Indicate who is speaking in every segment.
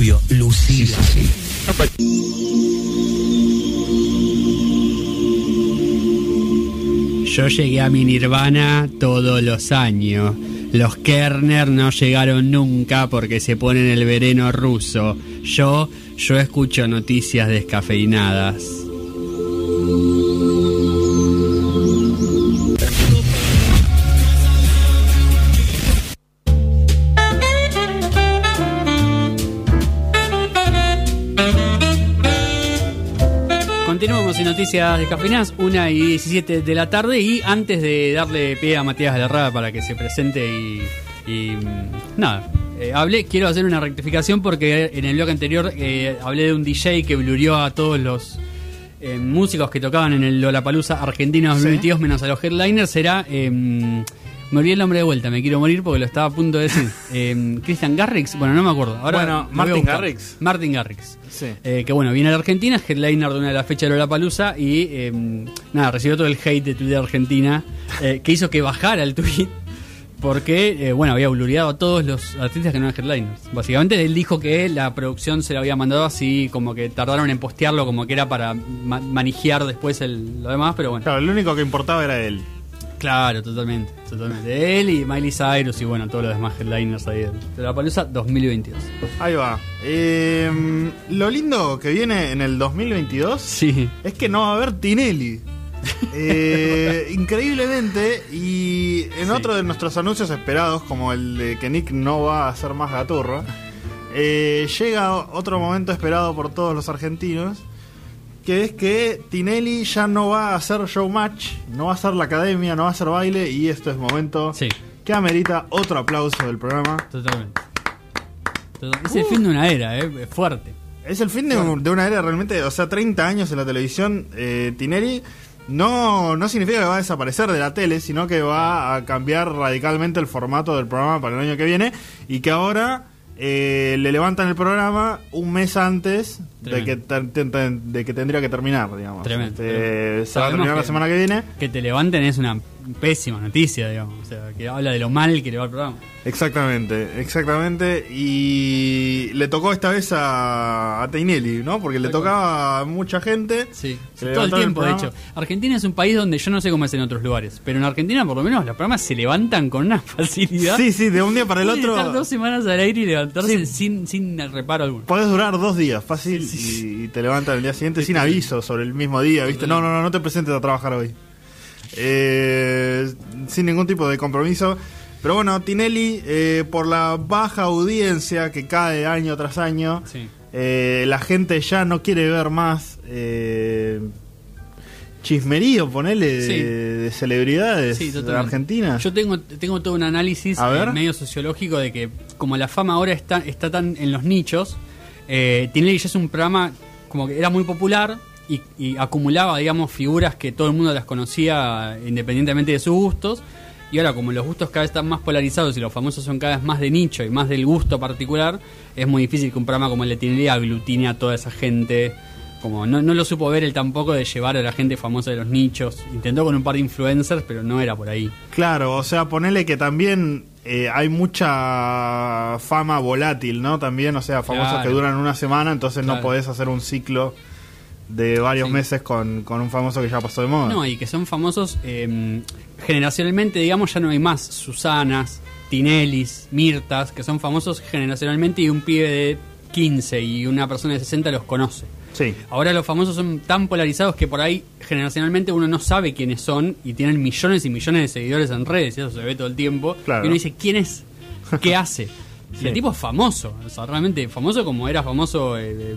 Speaker 1: obvio, Lucila.
Speaker 2: Yo llegué a mi nirvana todos los años. Los Kerner no llegaron nunca porque se ponen el veneno ruso. Yo, yo escucho noticias descafeinadas. Noticias de Cafeinadas, 1 y 17 de la tarde. Y antes de darle pie a Matías Galarrada para que se presente y. y, mm, nada, eh, hablé, quiero hacer una rectificación porque en el blog anterior eh, hablé de un DJ que blurió a todos los eh, músicos que tocaban en el Lollapalooza Argentina 2022, menos a los headliners. Era. Me olvidé el nombre de vuelta, me quiero morir porque lo estaba a punto de decir. Eh, Christian Garrix, bueno, no me acuerdo. Ahora
Speaker 3: Bueno, Martin. Garrix.
Speaker 2: Martin Garrix.
Speaker 3: Sí.
Speaker 2: Eh, que bueno, viene a la Argentina, es headliner de una de las fechas de Lollapalooza y eh, nada, recibió todo el hate de Twitter Argentina eh, que hizo que bajara el tweet porque, eh, bueno, había blureado a todos los artistas que no eran headliners. Básicamente él dijo que la producción se lo había mandado así, como que tardaron en postearlo, como que era para ma- manijear después el, lo demás, pero bueno.
Speaker 3: Claro, lo único que importaba era él.
Speaker 2: Claro, totalmente, totalmente. Él y Miley Cyrus y bueno, todos los demás headliners ahí de Lollapalooza 2022.
Speaker 3: Ahí va. Eh, lo lindo que viene en el 2022
Speaker 2: Sí.
Speaker 3: es que no va a haber Tinelli. Eh, increíblemente, y en
Speaker 2: Sí.
Speaker 3: otro de nuestros anuncios esperados, como el de que Nick no va a hacer más gaturro, eh, llega otro momento esperado por todos los argentinos, que es que Tinelli ya no va a hacer showmatch, no va a hacer la academia, no va a hacer baile, y esto es momento
Speaker 2: Sí.
Speaker 3: que amerita otro aplauso del programa.
Speaker 2: Totalmente. Total- Es el fin de una era, ¿eh? Es fuerte.
Speaker 3: Es el fin de, un- de una era realmente, o sea, 30 años en la televisión. Eh, Tinelli no, no significa que va a desaparecer de la tele, sino que va a cambiar radicalmente el formato del programa para el año que viene y que ahora eh, le levantan el programa un mes antes de que, de que tendría que terminar, digamos.
Speaker 2: Tremendo,
Speaker 3: Este,
Speaker 2: tremendo.
Speaker 3: se va a terminar la semana que viene.
Speaker 2: Que te levanten es una pésima noticia, digamos. O sea, que habla de lo mal que le va el programa.
Speaker 3: Exactamente, exactamente. Y le tocó esta vez a, a Tinelli, ¿no? Porque le tocaba a mucha gente.
Speaker 2: Sí, todo el tiempo, de hecho. Argentina es un país donde yo no sé cómo es en otros lugares, pero en Argentina por lo menos los programas se levantan con una facilidad.
Speaker 3: Sí, sí, de un día para el otro.
Speaker 2: estar dos semanas al aire y levantarse
Speaker 3: Sí.
Speaker 2: sin, sin reparo alguno.
Speaker 3: Podés durar dos días, fácil, y, y te levantan el día siguiente sin aviso sobre el mismo día, ¿viste? No, no, no, no te presentes a trabajar hoy. Eh, sin ningún tipo de compromiso. Pero bueno, Tinelli, eh, por la baja audiencia que cae año tras año,
Speaker 2: Sí.
Speaker 3: eh, la gente ya no quiere ver más eh, chismerío, ponele, de,
Speaker 2: Sí.
Speaker 3: de celebridades
Speaker 2: Sí,
Speaker 3: de. Argentina.
Speaker 2: Yo tengo, tengo todo un análisis medio sociológico de que como la fama ahora está, está tan en los nichos, Tinelli ya es un programa como que era muy popular y, y acumulaba, digamos, figuras que todo el mundo las conocía independientemente de sus gustos. Y ahora como los gustos cada vez están más polarizados y los famosos son cada vez más de nicho y más del gusto particular, es muy difícil que un programa como el de Tinelli aglutine a toda esa gente. Como no, no lo supo ver él tampoco de llevar a la gente famosa de los nichos. Intentó con un par de influencers, pero no era por ahí.
Speaker 3: Claro, o sea, ponele que también eh, hay mucha fama volátil, ¿no? También, o sea, famosos
Speaker 2: Claro.
Speaker 3: que duran una semana, entonces no podés hacer un ciclo de varios
Speaker 2: Sí.
Speaker 3: meses con, con un famoso que ya pasó de moda.
Speaker 2: No, y que son famosos eh, generacionalmente, digamos, ya no hay más Susanas, Tinellis, Mirtas, que son famosos generacionalmente y un pibe de 15 y una persona de 60 los conoce.
Speaker 3: Sí.
Speaker 2: Ahora los famosos son tan polarizados que por ahí generacionalmente uno no sabe quiénes son y tienen millones y millones de seguidores en redes, y eso se ve todo el tiempo.
Speaker 3: Claro.
Speaker 2: Y uno dice, ¿quién es? ¿Qué hace? Y el tipo es famoso, o sea, realmente famoso como era famoso, eh,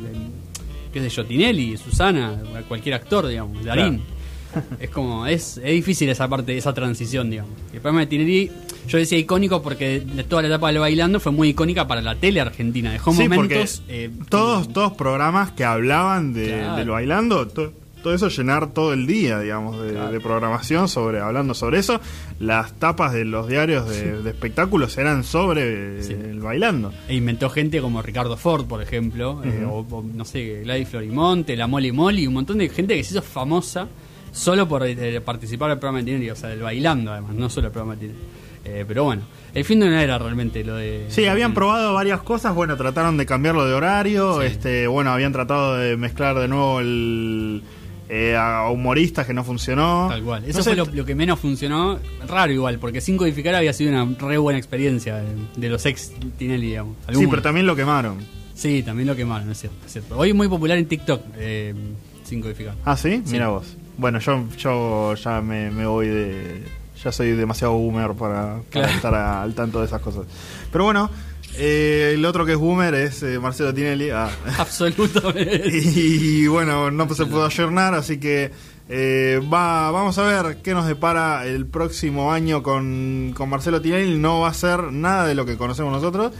Speaker 2: qué sé yo, Tinelli, Susana, cualquier actor, digamos, Darín. Es como, es, es difícil esa parte, esa transición, digamos. El programa de Tinelli, yo decía icónico porque de toda la etapa del bailando fue muy icónica para la tele argentina. Dejó
Speaker 3: Sí,
Speaker 2: momentos.
Speaker 3: porque
Speaker 2: eh,
Speaker 3: todos, todos programas que hablaban de,
Speaker 2: Claro.
Speaker 3: del bailando, to- todo eso llenar todo el día, digamos, de,
Speaker 2: Claro.
Speaker 3: de programación sobre hablando sobre eso. Las tapas de los diarios de, de espectáculos eran sobre eh,
Speaker 2: Sí.
Speaker 3: el bailando.
Speaker 2: E inventó gente como Ricardo Ford, por ejemplo, eh, o, o, no sé, Gladys Florimonte, la Molly Molly, un montón de gente que se hizo famosa solo por eh, participar del programa de Tinelli, o sea, del bailando además, no solo el programa de. Eh, pero bueno, el fin de una era realmente lo de...
Speaker 3: Sí, habían
Speaker 2: el-
Speaker 3: probado varias cosas, bueno, trataron de cambiarlo de horario,
Speaker 2: Sí.
Speaker 3: este, bueno, habían tratado de mezclar de nuevo el eh, a humoristas que no funcionó.
Speaker 2: Tal cual.
Speaker 3: No
Speaker 2: Eso
Speaker 3: sé,
Speaker 2: fue lo, lo que menos funcionó. Raro igual, porque sin codificar había sido una re buena experiencia de, de los ex Tinelli, digamos.
Speaker 3: Sí, pero también lo quemaron.
Speaker 2: Sí, también lo quemaron, es cierto, es cierto. Hoy es muy popular en TikTok, eh, sin codificar.
Speaker 3: Ah, ¿sí?
Speaker 2: Sí.
Speaker 3: Mira vos. Bueno, yo, yo ya me, me voy de... Ya soy demasiado boomer para, para
Speaker 2: Claro.
Speaker 3: estar a- al tanto de esas cosas. Pero bueno, eh, el otro que es boomer es eh, Marcelo Tinelli. Ah.
Speaker 2: Absolutamente.
Speaker 3: y bueno, no se pudo ayornar, así que eh, va, vamos a ver qué nos depara el próximo año con, con Marcelo Tinelli. No va a ser nada de lo que conocemos nosotros.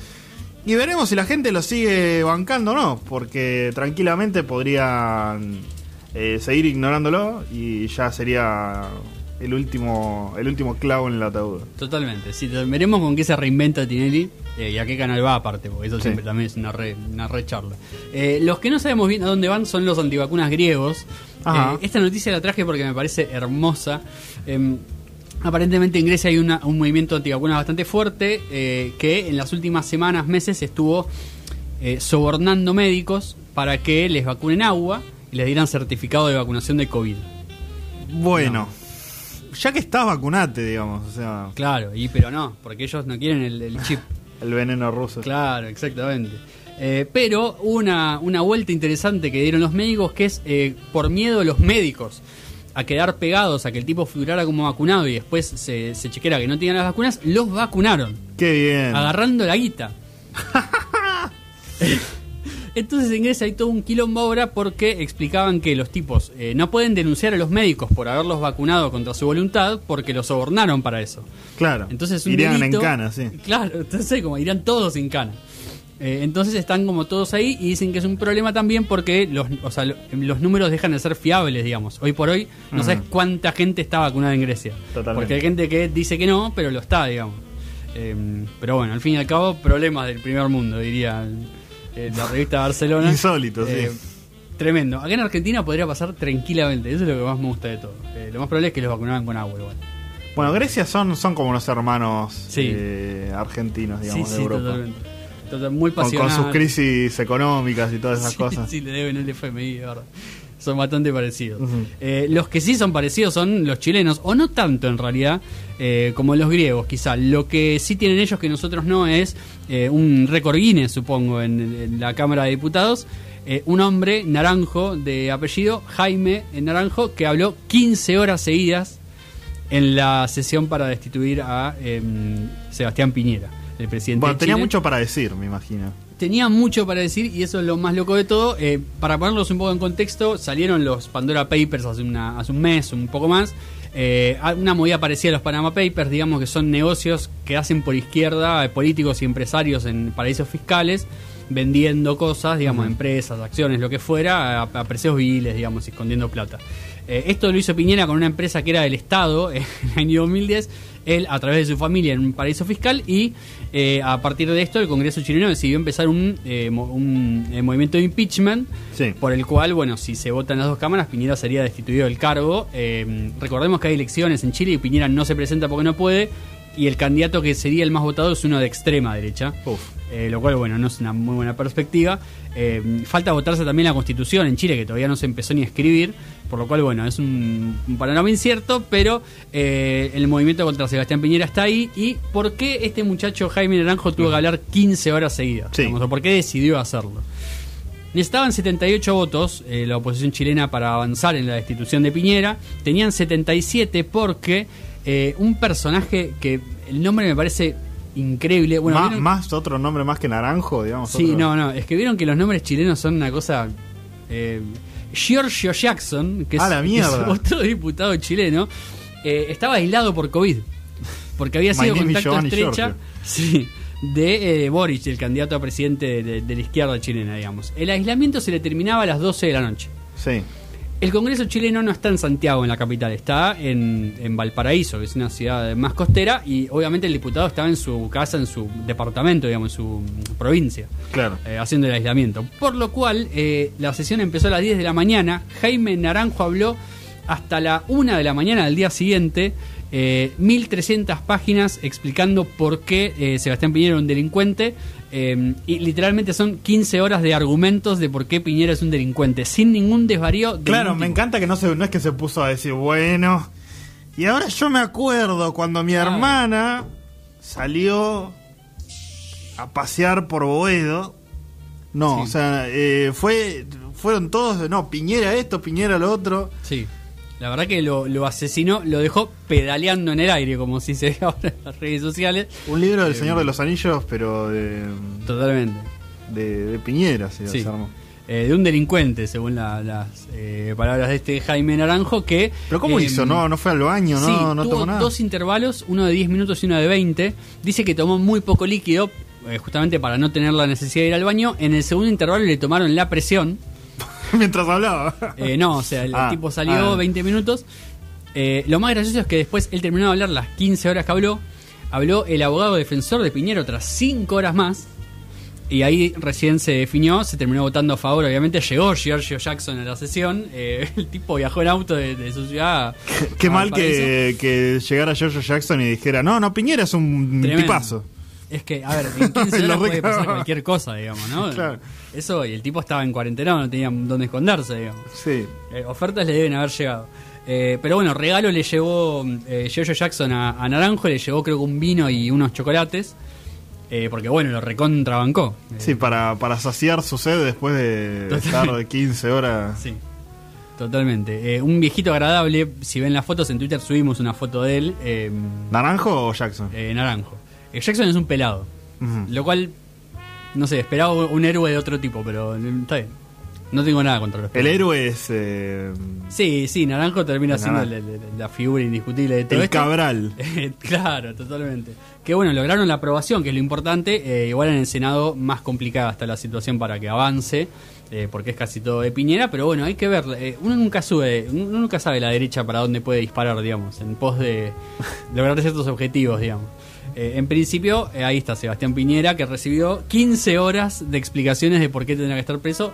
Speaker 3: Y veremos si la gente lo sigue bancando o no, porque tranquilamente podrían seguir ignorándolo y ya sería el último el último clavo en el ataúd.
Speaker 2: Totalmente. Sí, veremos con qué se reinventa Tinelli eh, y a qué canal va aparte, porque eso
Speaker 3: Sí.
Speaker 2: siempre también es una re, una re charla. Eh, los que no sabemos bien a dónde van son los antivacunas griegos. Eh, esta noticia la traje porque me parece hermosa. Em, aparentemente en Grecia hay una- un movimiento antivacunas bastante fuerte eh, que en las últimas semanas, meses estuvo sobornando médicos para que les vacunen agua y les dieran certificado de vacunación de COVID.
Speaker 3: Bueno, ya que estás vacunate, digamos, o sea,
Speaker 2: Claro, y pero no, porque ellos no quieren el- el chip.
Speaker 3: el veneno ruso.
Speaker 2: Claro, exactamente. Eh, pero una, una vuelta interesante que dieron los médicos que es eh, por miedo de los médicos a quedar pegados a que el tipo figurara como vacunado y después se, se chequera que no tenían las vacunas, los vacunaron,
Speaker 3: Qué bien.
Speaker 2: agarrando la guita. Entonces en Grecia hay todo un quilombo ahora porque explicaban que los tipos eh, no pueden denunciar a los médicos por haberlos vacunado contra su voluntad porque los sobornaron para eso.
Speaker 3: Claro.
Speaker 2: Entonces un
Speaker 3: Irían
Speaker 2: delito-
Speaker 3: en cana, sí.
Speaker 2: Claro, entonces como irán todos en cana. Eh, entonces están como todos ahí y dicen que es un problema también porque los, o sea, lo- los números dejan de ser fiables, digamos. Hoy por hoy no sabes cuánta gente está vacunada en Grecia.
Speaker 3: Totalmente.
Speaker 2: Porque hay gente que dice que no, pero lo está, digamos. Eh, pero bueno, al fin y al cabo, problemas del primer mundo, diría eh, la revista Barcelona.
Speaker 3: Insólito, sí.
Speaker 2: Eh, Tremendo. Acá en Argentina podría pasar tranquilamente. Eso es lo que más me gusta de todo. Eh, lo más probable es que los vacunaran con agua igual.
Speaker 3: Bueno, Grecia son, son como los hermanos
Speaker 2: Sí.
Speaker 3: eh, argentinos, digamos,
Speaker 2: sí,
Speaker 3: de
Speaker 2: sí,
Speaker 3: Europa.
Speaker 2: totalmente. Total- muy
Speaker 3: Con, con sus crisis económicas y todas esas
Speaker 2: sí,
Speaker 3: cosas.
Speaker 2: Sí, le deben el FMI, de verdad. Son bastante parecidos. Eh, los que sí son parecidos son los chilenos, o no tanto en realidad, eh, como los griegos, quizá. Lo que sí tienen ellos que nosotros no es eh, un récord Guinness, supongo, en, en la Cámara de Diputados. Un hombre naranjo de apellido, Jaime Naranjo, que habló 15 horas seguidas en la sesión para destituir a em, Sebastián Piñera, el presidente
Speaker 3: Bueno,
Speaker 2: de
Speaker 3: tenía
Speaker 2: Chile
Speaker 3: mucho para decir, me imagino.
Speaker 2: Tenía mucho para decir y eso es lo más loco de todo. Eh, para ponerlos un poco en contexto, salieron los Pandora Papers hace, una- hace un mes, un poco más. Eh, una movida parecida a los Panama Papers, digamos que son negocios que hacen por izquierda eh, políticos y empresarios en paraísos fiscales, vendiendo cosas, digamos, empresas, acciones, lo que fuera, a, a precios viles, digamos, escondiendo plata. Eh, esto lo hizo Piñera con una empresa que era del Estado en el año 2010, él a través de su familia en un paraíso fiscal y eh, a partir de esto el Congreso chileno decidió empezar un, eh, mo- un, eh, movimiento de impeachment
Speaker 3: Sí.
Speaker 2: por el cual, bueno, si se votan las dos cámaras, Piñera sería destituido del cargo. Eh, recordemos que hay elecciones en Chile y Piñera no se presenta porque no puede y el candidato que sería el más votado es uno de extrema derecha.
Speaker 3: Uf.
Speaker 2: Eh, lo cual, bueno, no es una muy buena perspectiva. Eh, falta votarse también la constitución en Chile, que todavía no se empezó ni a escribir, por lo cual, bueno, es un, un panorama incierto, pero eh, el movimiento contra Sebastián Piñera está ahí. ¿Y por qué este muchacho Jaime Naranjo tuvo que hablar 15 horas seguidas?
Speaker 3: Sí.
Speaker 2: Digamos, o por qué decidió hacerlo? Necesitaban 78 votos eh, la oposición chilena para avanzar en la destitución de Piñera. Tenían 77 porque eh, un personaje que el nombre me parece increíble. Bueno,
Speaker 3: más,
Speaker 2: ¿vieron?
Speaker 3: más otro nombre más que Naranjo, digamos.
Speaker 2: Sí,
Speaker 3: otro-
Speaker 2: no, no. Es que vieron que los nombres chilenos son una cosa. Eh, Giorgio Jackson, que es, otro diputado chileno, eh, estaba aislado por COVID. Porque había sido contacto estrecha sí, de eh, Boric, el candidato a presidente de, de- de la izquierda chilena, digamos. El aislamiento se le terminaba a las 12 de la noche.
Speaker 3: Sí.
Speaker 2: El Congreso chileno no está en Santiago, en la capital, está en, en Valparaíso, que es una ciudad más costera, y obviamente el diputado estaba en su casa, en su departamento, digamos, en su provincia
Speaker 3: Claro.
Speaker 2: eh, haciendo el aislamiento. Por lo cual, eh, la sesión empezó a las 10 de la mañana. Jaime Naranjo habló hasta la 1 de la mañana del día siguiente. eh, 1300 páginas explicando por qué eh, Sebastián Piñera era un delincuente. eh, y literalmente son 15 horas de argumentos de por qué Piñera es un delincuente, sin ningún desvarío. de
Speaker 3: Claro,
Speaker 2: ningún
Speaker 3: me encanta que no, se, no es que se puso a decir, bueno. Y ahora yo me acuerdo cuando mi
Speaker 2: Ah.
Speaker 3: hermana salió a pasear por Boedo. No,
Speaker 2: Sí.
Speaker 3: o sea, eh, fue, fueron todos, no, Piñera esto, Piñera lo otro.
Speaker 2: Sí. La verdad que lo, lo asesinó, lo dejó pedaleando en el aire, como si se ve ahora en las redes sociales.
Speaker 3: Un libro del
Speaker 2: Eh,
Speaker 3: Señor de los Anillos, pero de,
Speaker 2: Totalmente.
Speaker 3: de, de Piñera, se,
Speaker 2: Sí. Eh, de un delincuente, según la- las eh, palabras de este Jaime Naranjo, que...
Speaker 3: Pero ¿cómo
Speaker 2: eh,
Speaker 3: hizo? No, no fue al baño, no,
Speaker 2: sí,
Speaker 3: no
Speaker 2: tuvo
Speaker 3: tomó nada.
Speaker 2: dos intervalos, uno de 10 minutos y uno de 20. Dice que tomó muy poco líquido, eh, justamente para no tener la necesidad de ir al baño. En el segundo intervalo le tomaron la presión.
Speaker 3: Mientras hablaba.
Speaker 2: Eh, no, o sea, el
Speaker 3: Ah,
Speaker 2: tipo salió
Speaker 3: ah.
Speaker 2: 20 minutos. Eh, lo más gracioso es que después él terminó de hablar las 15 horas que habló. Habló el abogado defensor de Piñero otras 5 horas más. Y ahí recién se definió, se terminó votando a favor. Obviamente llegó Giorgio Jackson a la sesión. eh, el tipo viajó en auto de, de su ciudad.
Speaker 3: Qué mal que, que llegara George Jackson y dijera, no, no, Piñera es un
Speaker 2: Tremendo.
Speaker 3: tipazo.
Speaker 2: Es que, a ver, en 15
Speaker 3: Lo
Speaker 2: horas puede pasar cualquier cosa, digamos, ¿no?
Speaker 3: Claro.
Speaker 2: Eso, y el tipo estaba en cuarentena, no tenía dónde esconderse, digamos.
Speaker 3: Sí.
Speaker 2: Eh, ofertas le deben haber llegado. Eh, pero bueno, regalo le llevó eh, Jackson a, a Naranjo, le llevó creo que un vino y unos chocolates. eh, porque bueno, lo recontrabancó. Eh,
Speaker 3: Sí, para, para saciar su sed después de
Speaker 2: Total.
Speaker 3: estar de 15 horas.
Speaker 2: sí, totalmente. Eh, un viejito agradable, si ven las fotos en Twitter subimos una foto de él,
Speaker 3: ¿Naranjo o Jackson?
Speaker 2: eh, Naranjo. Eh, Jackson es un pelado, lo cual, no sé, esperaba un héroe de otro tipo, pero eh, está bien. No tengo nada contra los
Speaker 3: El
Speaker 2: pelados.
Speaker 3: héroe es eh,
Speaker 2: Sí, sí, Naranjo termina
Speaker 3: El
Speaker 2: siendo la, la- la figura indiscutible de todo
Speaker 3: el
Speaker 2: esto.
Speaker 3: Cabral.
Speaker 2: Claro, totalmente. Que bueno, lograron la aprobación, que es lo importante. eh, igual en el Senado más complicada está la situación para que avance, eh, porque es casi todo de Piñera, pero bueno, hay que ver. eh, uno nunca sube, uno nunca sabe la derecha para dónde puede disparar, digamos, en pos de lograr ciertos objetivos, digamos. Eh, en principio, eh, ahí está Sebastián Piñera, que recibió 15 horas de explicaciones de por qué tendría que estar preso.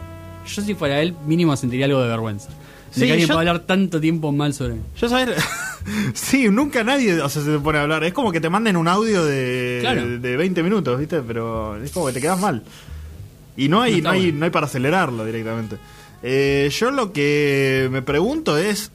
Speaker 2: Yo si fuera él, mínimo sentiría algo de vergüenza. De
Speaker 3: Sí,
Speaker 2: que alguien
Speaker 3: yo-
Speaker 2: pueda hablar tanto tiempo mal sobre él.
Speaker 3: Yo saber. sí, nunca nadie o sea, se pone a hablar. Es como que te manden un audio de,
Speaker 2: Claro.
Speaker 3: de 20 minutos, ¿viste? Pero es como que te quedas mal. Y no hay,
Speaker 2: No
Speaker 3: hay,
Speaker 2: bueno.
Speaker 3: no hay para acelerarlo directamente. Eh, yo lo que me pregunto es: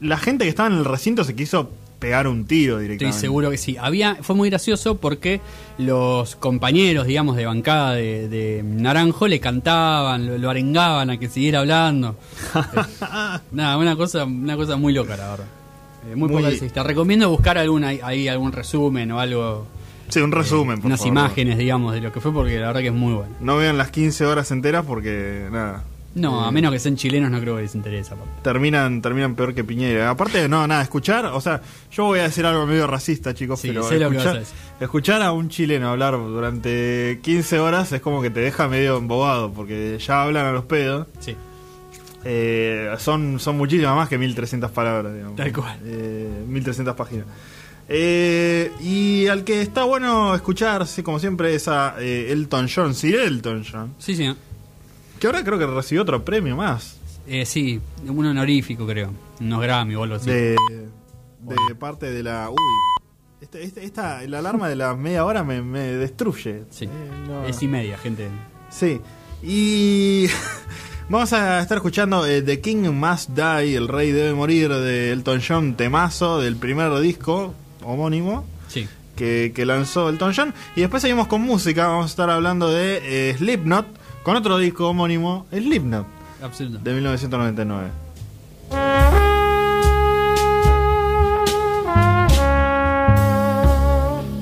Speaker 3: la gente que estaba en el recinto se quiso pegar un tiro
Speaker 2: Estoy
Speaker 3: directamente.
Speaker 2: seguro que sí. Había, fue muy gracioso porque los compañeros, digamos, de bancada de, de Naranjo le cantaban, lo, lo arengaban a que siguiera hablando. Eh, nada, una cosa, una cosa muy loca, la verdad. Eh, muy,
Speaker 3: Muy-
Speaker 2: recomiendo buscar alguna, ahí algún resumen o algo.
Speaker 3: Sí, un resumen,
Speaker 2: eh,
Speaker 3: por
Speaker 2: unas
Speaker 3: favor.
Speaker 2: imágenes, digamos, de lo que fue porque la verdad que es muy bueno.
Speaker 3: No vean las 15 horas enteras porque, nada.
Speaker 2: No, a
Speaker 3: Eh,
Speaker 2: menos que sean chilenos no creo que les interese. aparte.
Speaker 3: terminan terminan peor que Piñera. Aparte, no, nada, escuchar, o sea, yo voy a decir algo medio racista, chicos,
Speaker 2: Sí,
Speaker 3: pero
Speaker 2: a
Speaker 3: escuchar,
Speaker 2: decir.
Speaker 3: escuchar a un chileno hablar durante 15 horas es como que te deja medio embobado, porque ya hablan a los pedos.
Speaker 2: Sí.
Speaker 3: Eh, son, son muchísimas más que 1300 palabras, digamos.
Speaker 2: Tal cual.
Speaker 3: Eh, 1300 páginas. Eh, y al que está bueno escuchar, sí, como siempre, es a eh, Elton John, Sir Elton John,
Speaker 2: Sí, sí.
Speaker 3: Que ahora creo que recibió otro premio más.
Speaker 2: Eh, sí, un honorífico creo. Unos Grammy o algo así.
Speaker 3: de, de parte de la. Uy. Este, este- esta, la alarma de la media hora me, me destruye.
Speaker 2: Sí.
Speaker 3: Eh, no.
Speaker 2: Es y media, gente.
Speaker 3: Sí. Y. Vamos a estar escuchando eh, The King Must Die, El Rey Debe Morir de Elton John, temazo del primer disco homónimo
Speaker 2: Sí.
Speaker 3: que, que lanzó Elton John. Y después seguimos con música, vamos a estar hablando de eh, Slipknot, con otro disco homónimo, Slipknot,
Speaker 2: Absolutamente.
Speaker 3: de 1999.